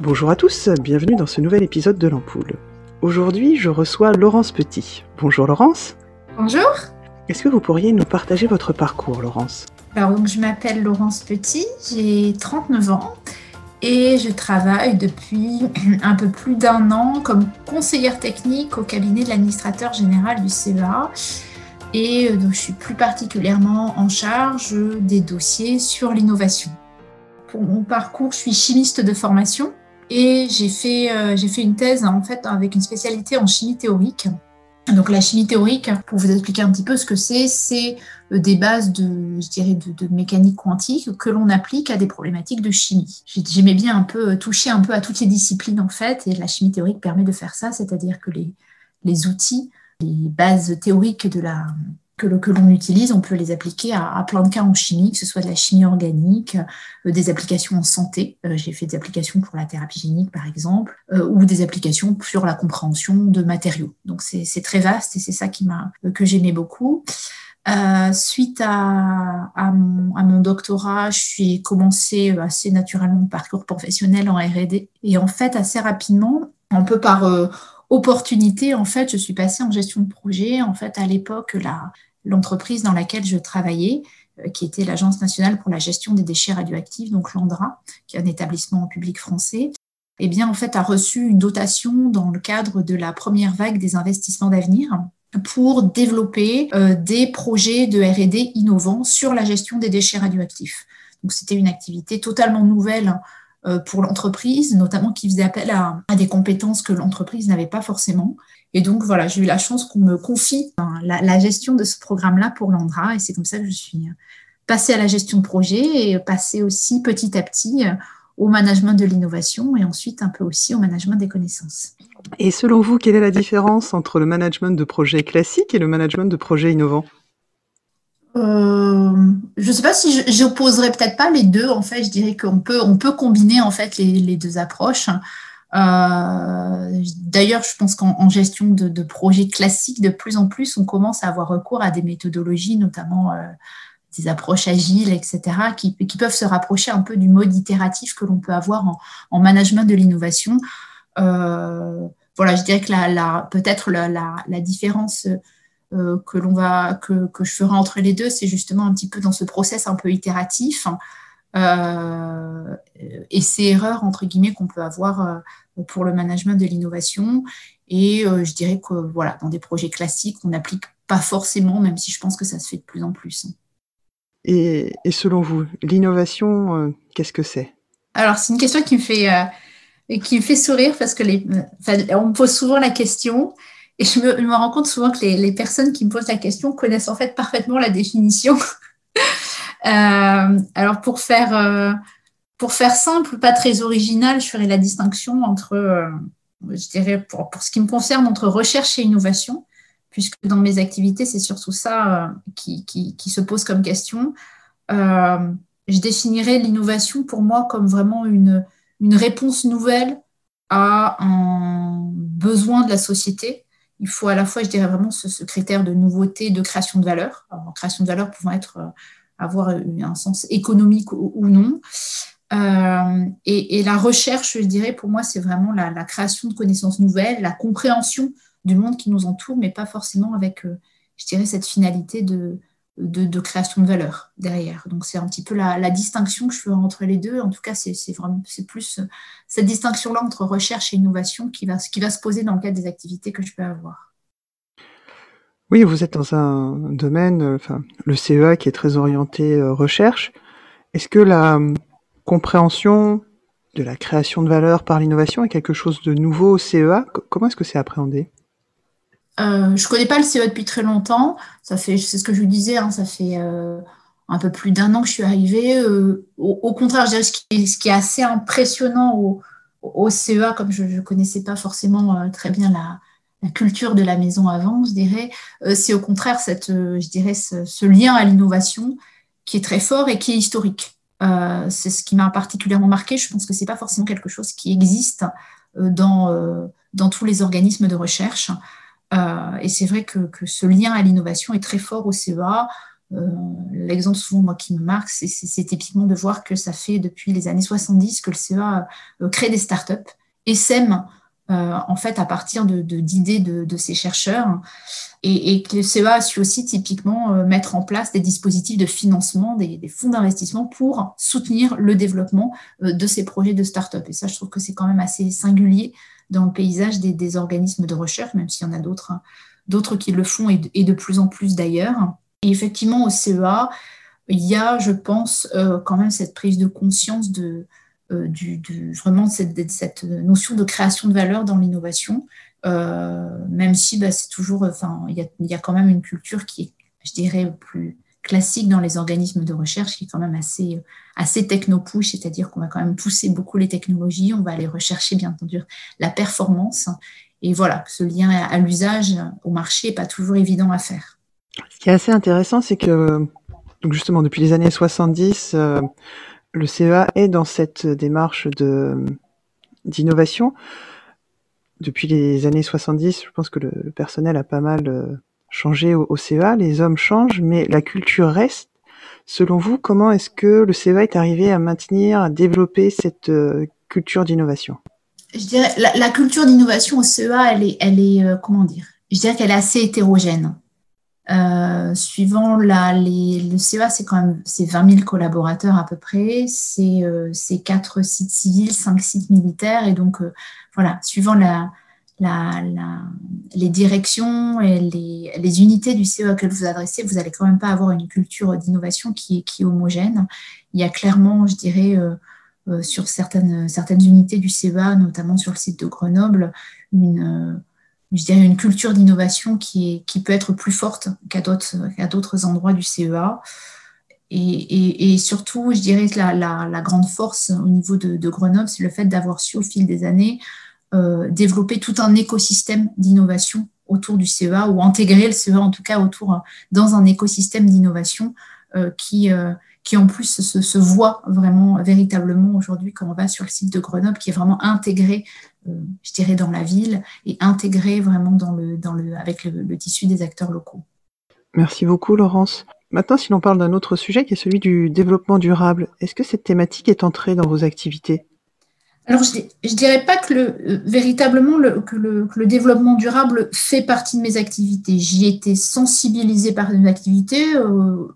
Bonjour à tous, bienvenue dans ce nouvel épisode de l'Ampoule. Aujourd'hui, je reçois Laurence Petit. Bonjour Laurence. Bonjour. Est-ce que vous pourriez nous partager votre parcours, Laurence? Alors, donc, je m'appelle Laurence Petit, j'ai 39 ans et je travaille depuis un peu plus d'un an comme conseillère technique au cabinet de l'administrateur général du CEA. Et euh, donc, je suis plus particulièrement en charge des dossiers sur l'innovation. Pour mon parcours, je suis chimiste de formation et j'ai fait, euh, fait une thèse en fait avec une spécialité en chimie théorique. Donc la chimie théorique, pour vous expliquer un petit peu ce que c'est, c'est euh, des bases de, je dirais, de, mécanique quantique que l'on applique à des problématiques de chimie. J'aimais bien un peu toucher un peu à toutes les disciplines en fait, et la chimie théorique permet de faire ça, c'est-à-dire que les, les outils, les bases théoriques de la, que, l'on utilise, on peut les appliquer à, plein de cas en chimie, que ce soit de la chimie organique, euh, des applications en santé. Euh, j'ai fait des applications pour la thérapie génique, par exemple, euh, ou des applications sur la compréhension de matériaux. Donc c'est, très vaste et c'est ça qui m'a, que j'aimais beaucoup. suite à, mon, doctorat, je suis commencé assez naturellement mon parcours professionnel en R&D et en fait assez rapidement, un peu par opportunité, en fait, je suis passée en gestion de projet. En fait, à l'époque, la, l'entreprise dans laquelle je travaillais, euh, qui était l'Agence nationale pour la gestion des déchets radioactifs, donc l'ANDRA, qui est un établissement public français, eh bien, en fait, a reçu une dotation dans le cadre de la première vague des investissements d'avenir pour développer euh, des projets de R&D innovants sur la gestion des déchets radioactifs. C'était une activité totalement nouvelle euh, pour l'entreprise, notamment qui faisait appel à, des compétences que l'entreprise n'avait pas forcément. Et donc voilà, j'ai eu la chance qu'on me confie la, gestion de ce programme-là pour l'Andra, et c'est comme ça que je suis passée à la gestion de projet et passée aussi petit à petit euh, au management de l'innovation et ensuite un peu aussi au management des connaissances. Et selon vous, quelle est la différence entre le management de projet classique et le management de projet innovant euh, je ne sais pas si j'opposerais peut-être pas les deux. En fait, je dirais qu'on peut, on peut combiner en fait les, deux approches. Euh, d'ailleurs, je pense qu'en gestion de, projets classiques, de plus en plus, on commence à avoir recours à des méthodologies, notamment euh, des approches agiles, etc., qui, peuvent se rapprocher un peu du mode itératif que l'on peut avoir en, management de l'innovation. voilà, je dirais que la, peut-être la, différence euh, que l'on va que, que, je ferai entre les deux, c'est justement un petit peu dans ce process un peu itératif euh, et ces erreurs entre guillemets qu'on peut avoir euh, pour le management de l'innovation. Et je dirais que voilà, dans des projets classiques, on n'applique pas forcément, même si je pense que ça se fait de plus en plus. Et, et selon vous, l'innovation, qu'est-ce que c'est? Alors, c'est une question qui me fait qui me fait sourire parce que les, on me pose souvent la question et je me, rends compte souvent que les, personnes qui me posent la question connaissent en fait parfaitement la définition. Euh, alors pour faire, euh, pour faire simple, pas très original, je ferai la distinction entre, euh, je dirais pour, pour, ce qui me concerne, entre recherche et innovation, puisque dans mes activités, c'est surtout ça qui, qui, se pose comme question. je définirais l'innovation pour moi comme vraiment une, une réponse nouvelle à un besoin de la société il faut à la fois, je dirais vraiment, ce, critère de nouveauté, de création de valeur. Création de valeur pouvant être, avoir un sens économique ou, non. Euh, et, la recherche, je dirais, pour moi, c'est vraiment la, création de connaissances nouvelles, la compréhension du monde qui nous entoure, mais pas forcément avec, euh, je dirais, cette finalité de, de, création de valeur derrière. Donc c'est un petit peu la, distinction que je fais entre les deux. En tout cas, c'est vraiment c'est plus cette distinction-là entre recherche et innovation qui va, qui va se poser dans le cadre des activités que je peux avoir. Oui, vous êtes dans un domaine, enfin, le CEA qui est très orienté euh, recherche. Est-ce que la euh, compréhension de la création de valeur par l'innovation est quelque chose de nouveau au CEA Comment est-ce que c'est appréhendé? Euh, je ne connais pas le CE depuis très longtemps. Ça fait, c'est ce que je vous disais, hein, ça fait euh, un peu plus d'un an que je suis arrivée. Euh, au, contraire, je dirais ce qui, est, ce qui est assez impressionnant au, au CEA, comme je ne connaissais pas forcément très bien la, la, culture de la maison avant, je dirais, c'est au contraire cette, je dirais, ce, lien à l'innovation qui est très fort et qui est historique. c'est ce qui m'a particulièrement marqué. Je pense que c'est pas forcément quelque chose qui existe dans, dans tous les organismes de recherche. Euh, et c'est vrai que, ce lien à l'innovation est très fort au CEA. l'exemple souvent moi qui me marque, c'est typiquement de voir que ça fait depuis les années 70 que le CEA crée des startups et sème euh, en fait à partir d'idées de, ces chercheurs et, que le CEA a su aussi typiquement euh, mettre en place des dispositifs de financement, des, fonds d'investissement pour soutenir le développement euh, de ces projets de start-up. Et ça, je trouve que c'est quand même assez singulier dans le paysage des, organismes de recherche, même s'il y en a d'autres d'autres qui le font et de, et de, plus en plus d'ailleurs. Et effectivement, au CEA, il y a, je pense, quand même cette prise de conscience de, euh, du, vraiment cette, cette, notion de création de valeur dans l'innovation, euh, même si bah, c'est toujours, enfin, il y, a, quand même une culture qui est, je dirais, plus classique dans les organismes de recherche, qui est quand même assez, assez techno-push, c'est-à-dire qu'on va quand même pousser beaucoup les technologies, on va aller rechercher, bien entendu, la performance. Et voilà, ce lien à l'usage, au marché, n'est pas toujours évident à faire. Ce qui est assez intéressant, c'est que, justement, depuis les années 70, le CEA est dans cette démarche de d'innovation. Depuis les années 70, je pense que le, personnel a pas mal euh, changé au, CEA, les hommes changent, mais la culture reste. Selon vous, comment est-ce que le CEA est arrivé à maintenir, à développer cette euh, culture d'innovation? Je dirais la, culture d'innovation au CEA, elle est, elle est euh, comment dire? Je dirais qu'elle est assez hétérogène. Euh, suivant la, le CEA, c'est quand même c'est 20 000 collaborateurs à peu près, c'est euh, 4 sites civils, 5 sites militaires, et donc euh, voilà, suivant les directions et les, unités du CEA que vous adressez, vous n'allez quand même pas avoir une culture d'innovation qui, est homogène. Il y a clairement, je dirais, euh, sur certaines unités du CEA, notamment sur le site de Grenoble, une je dirais, une culture d'innovation qui, peut être plus forte qu'à d'autres endroits du CEA. Et, surtout, je dirais que la, grande force au niveau de, Grenoble, c'est le fait d'avoir su au fil des années euh, développer tout un écosystème d'innovation autour du CEA ou intégrer le CEA en tout cas autour dans un écosystème d'innovation euh, qui, euh, qui en plus se, se, voit vraiment véritablement aujourd'hui quand on va sur le site de Grenoble, qui est vraiment intégré je dirais, dans la ville et intégrer vraiment dans le, dans le, avec le, tissu des acteurs locaux. Merci beaucoup, Laurence. Maintenant, si l'on parle d'un autre sujet qui est celui du développement durable, est-ce que cette thématique est entrée dans vos activités? Alors, je ne dirais pas que le, euh, véritablement le, que, le, le, développement durable fait partie de mes activités. J'y ai été sensibilisée par mes activités. Euh,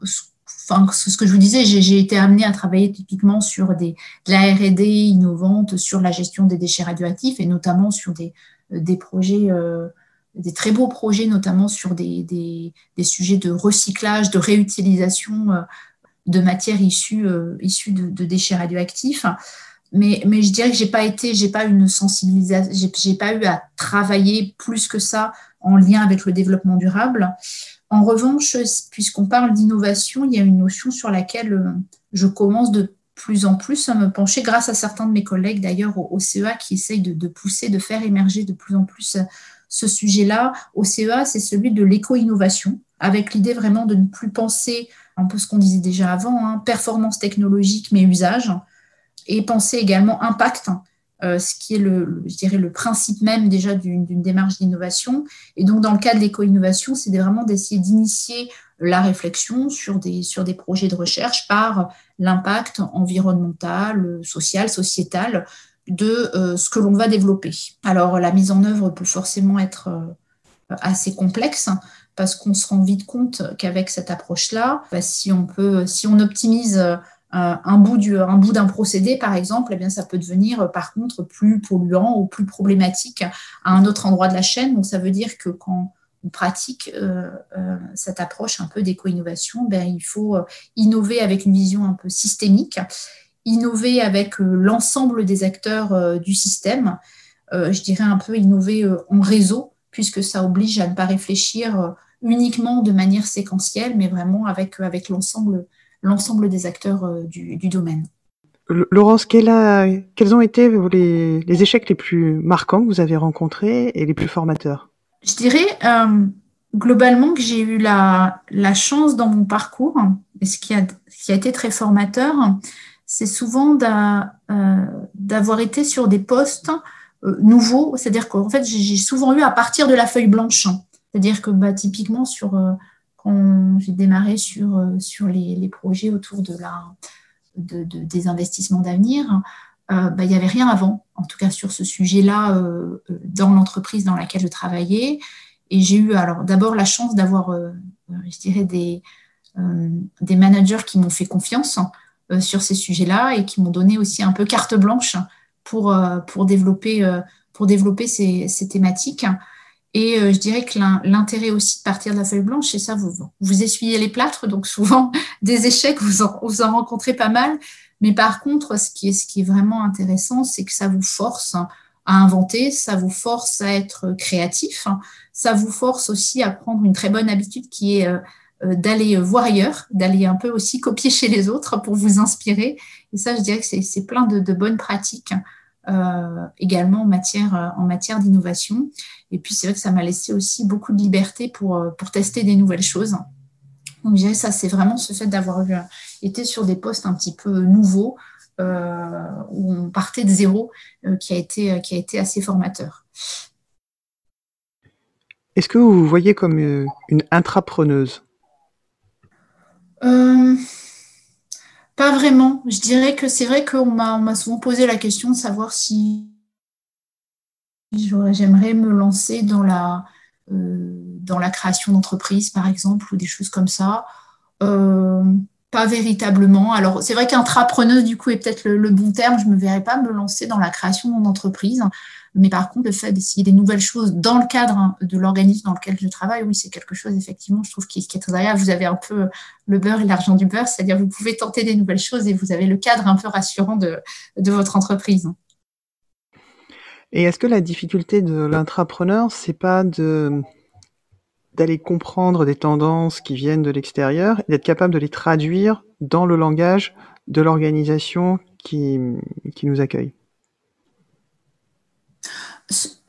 ce que je vous disais, j'ai été amenée à travailler typiquement sur de la R&D innovante, sur la gestion des déchets radioactifs et notamment sur des, euh, projets, euh, des très beaux projets, notamment sur des, sujets de recyclage, de réutilisation euh, de matières issues, de, déchets radioactifs. Mais, mais je dirais que j'ai pas été, j'ai pas une sensibilisation, j'ai pas eu à travailler plus que ça en lien avec le développement durable. En revanche, puisqu'on parle d'innovation, il y a une notion sur laquelle euh, je commence de plus en plus à me pencher, grâce à certains de mes collègues d'ailleurs au, CEA qui essayent de, pousser, de faire émerger de plus en plus euh, ce sujet-là. Au CEA, c'est celui de l'éco-innovation, avec l'idée vraiment de ne plus penser un peu ce qu'on disait déjà avant, hein, performance technologique, mais usage, et penser également impact euh, ce qui est le, je dirais, le principe même déjà d'une démarche d'innovation. Et donc, dans le cas de l'éco-innovation, c'est vraiment d'essayer d'initier la réflexion sur des, sur des projets de recherche par l'impact environnemental, social, sociétal de euh, ce que l'on va développer. Alors, la mise en œuvre peut forcément être euh, assez complexe parce qu'on se rend vite compte qu'avec cette approche-là, bah, si on peut, si on optimise euh, un bout un bout d'un procédé, par exemple, eh bien, ça peut devenir euh, par contre plus polluant ou plus problématique à un autre endroit de la chaîne. Donc, ça veut dire que quand on pratique euh, cette approche un peu d'éco-innovation, ben, il faut innover avec une vision un peu systémique, innover avec l'ensemble des acteurs du système, je dirais un peu innover en réseau, puisque ça oblige à ne pas réfléchir uniquement de manière séquentielle, mais vraiment avec, avec l'ensemble l'ensemble des acteurs euh, du, domaine. Laurence, quels ont été les, échecs les plus marquants que vous avez rencontrés et les plus formateurs? Je dirais euh, globalement que j'ai eu la, chance dans mon parcours, et ce qui a, qui a été très formateur, c'est souvent euh, d'avoir été sur des postes nouveaux, c'est-à-dire qu'en fait j'ai souvent eu à partir de la feuille blanche, c'est-à-dire que bah, typiquement sur quand j'ai démarré sur, sur les, projets autour de la, de, des investissements d'avenir, bah, il n'y avait rien avant, en tout cas sur ce sujet-là, dans l'entreprise dans laquelle je travaillais. Et j'ai eu alors d'abord la chance d'avoir, je dirais, des, des managers qui m'ont fait confiance sur ces sujets-là et qui m'ont donné aussi un peu carte blanche pour, pour développer, pour développer ces, ces thématiques. Et euh, je dirais que l'intérêt aussi de partir de la feuille blanche, c'est ça, vous, vous essuyez les plâtres, donc souvent des échecs, vous en, vous en rencontrez pas mal. Mais par contre, ce qui est, ce qui est vraiment intéressant, c'est que ça vous force à inventer, ça vous force à être créatif, ça vous force aussi à prendre une très bonne habitude qui est euh, euh, d'aller voir ailleurs, d'aller un peu aussi copier chez les autres pour vous inspirer. Et ça, je dirais que c'est plein de, de bonnes pratiques euh, également en matière, euh, en matière d'innovation. Et puis, c'est vrai que ça m'a laissé aussi beaucoup de liberté pour, euh, pour tester des nouvelles choses. Donc, je dirais que ça, c'est vraiment ce fait d'avoir été sur des postes un petit peu nouveaux, où on partait de zéro, qui, a été, qui a été assez formateur. Est-ce que vous vous voyez comme une intrapreneuse? Pas vraiment. Je dirais que c'est vrai qu'on m'a souvent posé la question de savoir si j'aimerais me lancer dans la, euh, dans la création d'entreprise, par exemple, ou des choses comme ça. Euh, pas véritablement. Alors, c'est vrai qu'intrapreneuse, du coup, est peut-être le, bon terme. Je ne me verrais pas me lancer dans la création d'une entreprise. Mais par contre, le fait d'essayer des nouvelles choses dans le cadre hein, de l'organisme dans lequel je travaille, oui, c'est quelque chose, effectivement, je trouve qui, est très agréable. Vous avez un peu le beurre et l'argent du beurre, c'est-à-dire vous pouvez tenter des nouvelles choses et vous avez le cadre un peu rassurant de, votre entreprise. Et est-ce que la difficulté de l'intrapreneur, c'est pas de d'aller comprendre des tendances qui viennent de l'extérieur et d'être capable de les traduire dans le langage de l'organisation qui, qui nous accueille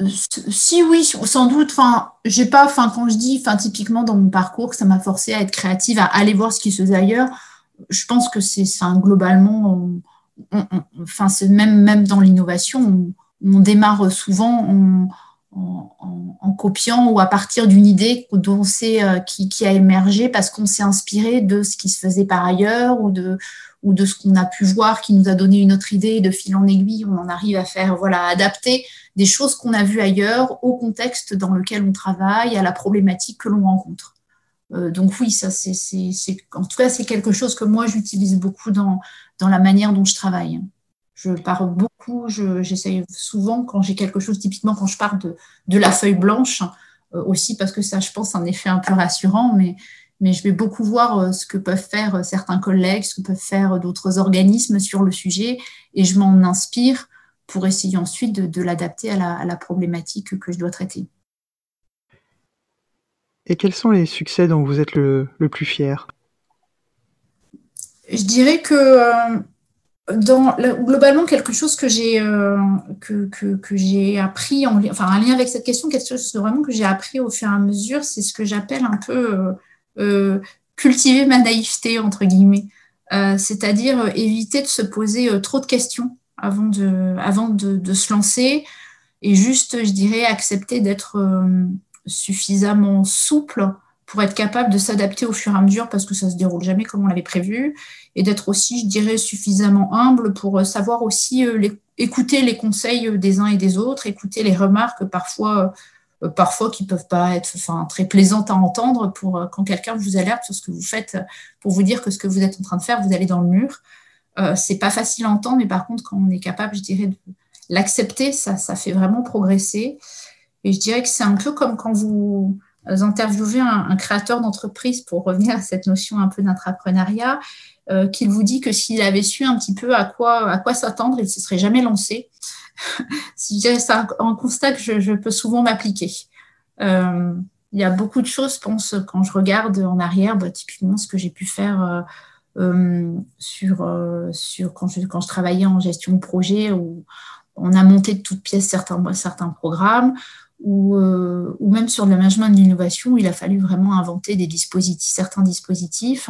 si oui, sans doute. Enfin, j'ai pas. Enfin, quand je dis, enfin, typiquement dans mon parcours, ça m'a forcé à être créative, à aller voir ce qui se faisait ailleurs. Je pense que c'est, enfin, globalement, enfin, c'est même même dans l'innovation, on, démarre souvent en, copiant ou à partir d'une idée dont c'est euh, qui, qui, a émergé parce qu'on s'est inspiré de ce qui se faisait par ailleurs ou de ou de ce qu'on a pu voir qui nous a donné une autre idée, de fil en aiguille, on en arrive à faire, voilà, adapter des choses qu'on a vues ailleurs au contexte dans lequel on travaille, à la problématique que l'on rencontre. Euh, donc oui, ça c'est, en tout cas c'est quelque chose que moi j'utilise beaucoup dans, dans la manière dont je travaille. Je parle beaucoup, j'essaye souvent quand j'ai quelque chose, typiquement quand je parle de, de la feuille blanche, euh, aussi parce que ça je pense un effet un peu rassurant, mais mais je vais beaucoup voir euh, ce que peuvent faire euh, certains collègues, ce que peuvent faire d'autres organismes sur le sujet, et je m'en inspire pour essayer ensuite de, l'adapter à la, problématique que je dois traiter. Et quels sont les succès dont vous êtes le, plus fier? Je dirais que dans, globalement, quelque chose que j'ai que, que, appris, en, enfin un lien avec cette question, quelque chose vraiment que j'ai appris au fur et à mesure, c'est ce que j'appelle un peu euh, cultiver ma naïveté, entre guillemets. Euh, c'est-à-dire euh, éviter de se poser trop de questions avant de, avant de, se lancer et juste, je dirais, accepter d'être suffisamment souple pour être capable de s'adapter au fur et à mesure parce que ça se déroule jamais comme on l'avait prévu et d'être aussi, je dirais, suffisamment humble pour savoir aussi écouter les conseils des uns et des autres, écouter les remarques parfois euh, parfois qui peuvent pas être très plaisantes à entendre pour euh, quand quelqu'un vous alerte sur ce que vous faites, pour vous dire que ce que vous êtes en train de faire, vous allez dans le mur. Euh, c'est pas facile à entendre, mais par contre, quand on est capable, je dirais, de l'accepter, ça, ça fait vraiment progresser. Et je dirais que c'est un peu comme quand vous interviewez un, créateur d'entreprise, pour revenir à cette notion un peu d'intrapreneuriat, qu'il vous dit que s'il avait su un petit peu à quoi, à quoi s'attendre, il ne se serait jamais lancé. c'est un, constat que je, peux souvent m'appliquer. Euh, il y a beaucoup de choses, je pense, quand je regarde en arrière, bah, typiquement ce que j'ai pu faire euh, euh, sur, sur quand, je, quand je travaillais en gestion de projet, où on a monté de toutes pièces certains, certains programmes, ou, ou même sur le management de l'innovation, il a fallu vraiment inventer certains dispositifs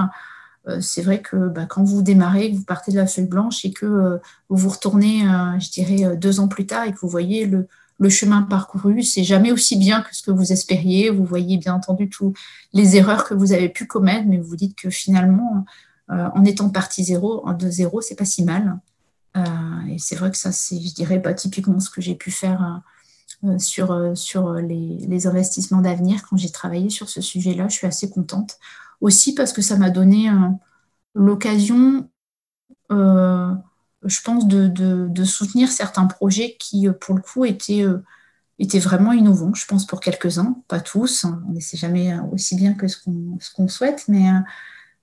euh, c'est vrai que bah, quand vous démarrez, que vous partez de la feuille blanche et que euh, vous vous retournez, euh, je dirais, deux ans plus tard et que vous voyez le, chemin parcouru, c'est jamais aussi bien que ce que vous espériez. Vous voyez bien entendu toutes les erreurs que vous avez pu commettre, mais vous dites que finalement, euh, en étant partie zéro, de zéro, c'est pas si mal. Euh, et c'est vrai que ça, c'est, je dirais, pas typiquement ce que j'ai pu faire euh, sur, sur les, investissements d'avenir quand j'ai travaillé sur ce sujet-là. Je suis assez contente. Aussi parce que ça m'a donné l'occasion, je pense, de, de, soutenir certains projets qui, pour le coup, étaient étaient vraiment innovants, je pense, pour quelques-uns, pas tous. On n'essaie jamais aussi bien que ce qu'on, ce qu'on souhaite, mais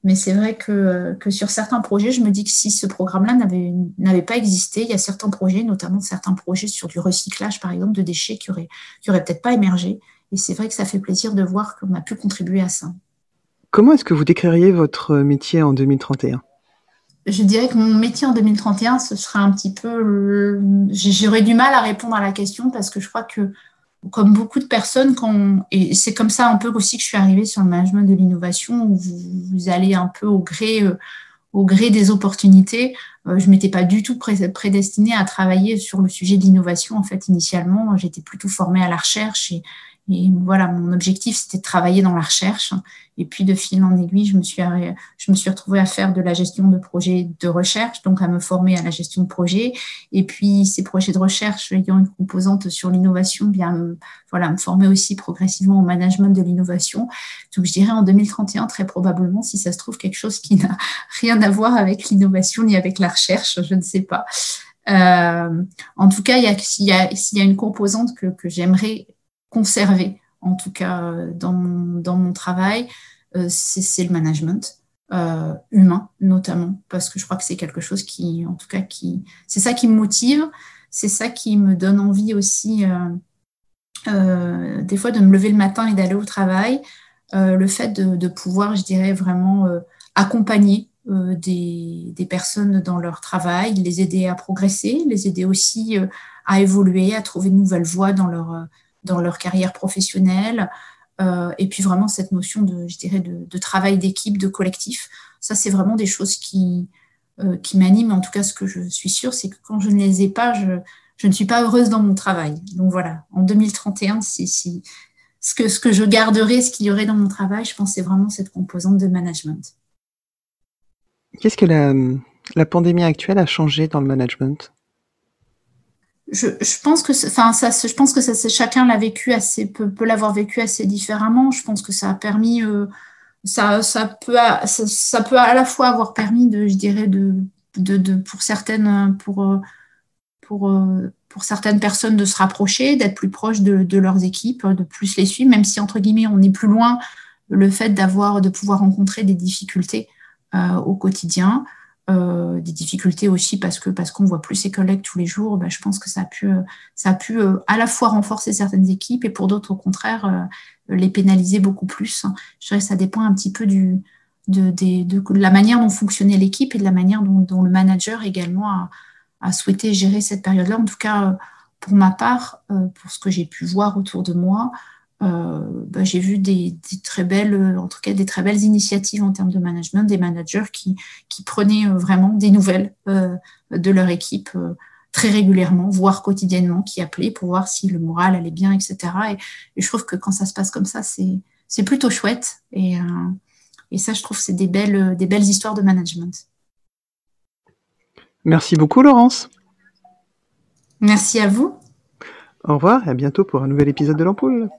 mais c'est vrai que, que, sur certains projets, je me dis que si ce programme-là n'avait pas existé, il y a certains projets, notamment certains projets sur du recyclage, par exemple, de déchets qui n'auraient qui auraient peut-être pas émergé. Et c'est vrai que ça fait plaisir de voir qu'on a pu contribuer à ça. Comment est-ce que vous décririez votre métier en 2031 je dirais que mon métier en 2031, ce serait un petit peu. J'aurais du mal à répondre à la question parce que je crois que comme beaucoup de personnes, quand et c'est comme ça un peu aussi que je suis arrivée sur le management de l'innovation, où vous, allez un peu au gré, euh, au gré des opportunités. Euh, je m'étais pas du tout prédestinée à travailler sur le sujet de l'innovation. En fait, initialement, j'étais plutôt formée à la recherche et, et voilà, mon objectif, c'était de travailler dans la recherche. Et puis, de fil en aiguille, je me suis, je me suis retrouvée à faire de la gestion de projets de recherche, donc à me former à la gestion de projets. Et puis, ces projets de recherche ayant une composante sur l'innovation, bien, voilà, me former aussi progressivement au management de l'innovation. Donc, je dirais en 2031, très probablement, si ça se trouve, quelque chose qui n'a rien à voir avec l'innovation ni avec la recherche, je ne sais pas. Euh, en tout cas, s'il y, y, y a, une composante que, que j'aimerais conserver, en tout cas euh, dans mon, dans mon travail, euh, c'est le management. Euh, humain notamment parce que je crois que c'est quelque chose qui en tout cas qui c'est ça qui me motive c'est ça qui me donne envie aussi des fois de me lever le matin et d'aller au travail le fait de, de, pouvoir je dirais vraiment accompagner des, des, personnes dans leur travail les aider à progresser les aider aussi à évoluer à trouver de nouvelles voies dans leur dans leur carrière professionnelle. Euh, et puis vraiment cette notion de, je dirais, de, travail d'équipe, de collectif. Ça, c'est vraiment des choses qui, euh, qui m'animent. En tout cas, ce que je suis sûre, c'est que quand je ne les ai pas, je, je, ne suis pas heureuse dans mon travail. Donc voilà, en 2031, si, si, ce, que, ce que je garderai, ce qu'il y aurait dans mon travail, je pense c'est vraiment cette composante de management. Qu'est-ce que la, la pandémie actuelle a changé dans le management? Je, pense que, enfin, je pense que chacun l'a vécu assez, peut, l'avoir vécu assez différemment. Je pense que ça a permis, euh, ça, peut, ça, peut à la fois avoir permis de, je dirais, de, pour certaines, pour, pour, pour certaines personnes de se rapprocher, d'être plus proches de, leurs équipes, de plus les suivre, même si entre guillemets on est plus loin. Le fait d'avoir, de pouvoir rencontrer des difficultés euh, au quotidien, euh, des difficultés aussi parce que parce qu'on voit plus ses collègues tous les jours, bah, je pense que ça a pu, ça a pu euh, à la fois renforcer certaines équipes et pour d'autres au contraire euh, les pénaliser beaucoup plus. Je dirais que ça dépend un petit peu du, de, de, la manière dont fonctionnait l'équipe et de la manière dont, le manager également a, a souhaité gérer cette période-là. En tout cas, pour ma part, pour ce que j'ai pu voir autour de moi, euh, bah, j'ai vu des, très belles, euh, en tout cas des très belles initiatives en termes de management, des managers qui, qui prenaient euh, vraiment des nouvelles de leur équipe très régulièrement, voire quotidiennement, qui appelaient pour voir si le moral allait bien, etc. Et, je trouve que quand ça se passe comme ça, c'est plutôt chouette. Et, et ça, je trouve, c'est des belles, des belles histoires de management. Merci beaucoup, Laurence. Merci à vous. Au revoir et à bientôt pour un nouvel épisode de l'ampoule.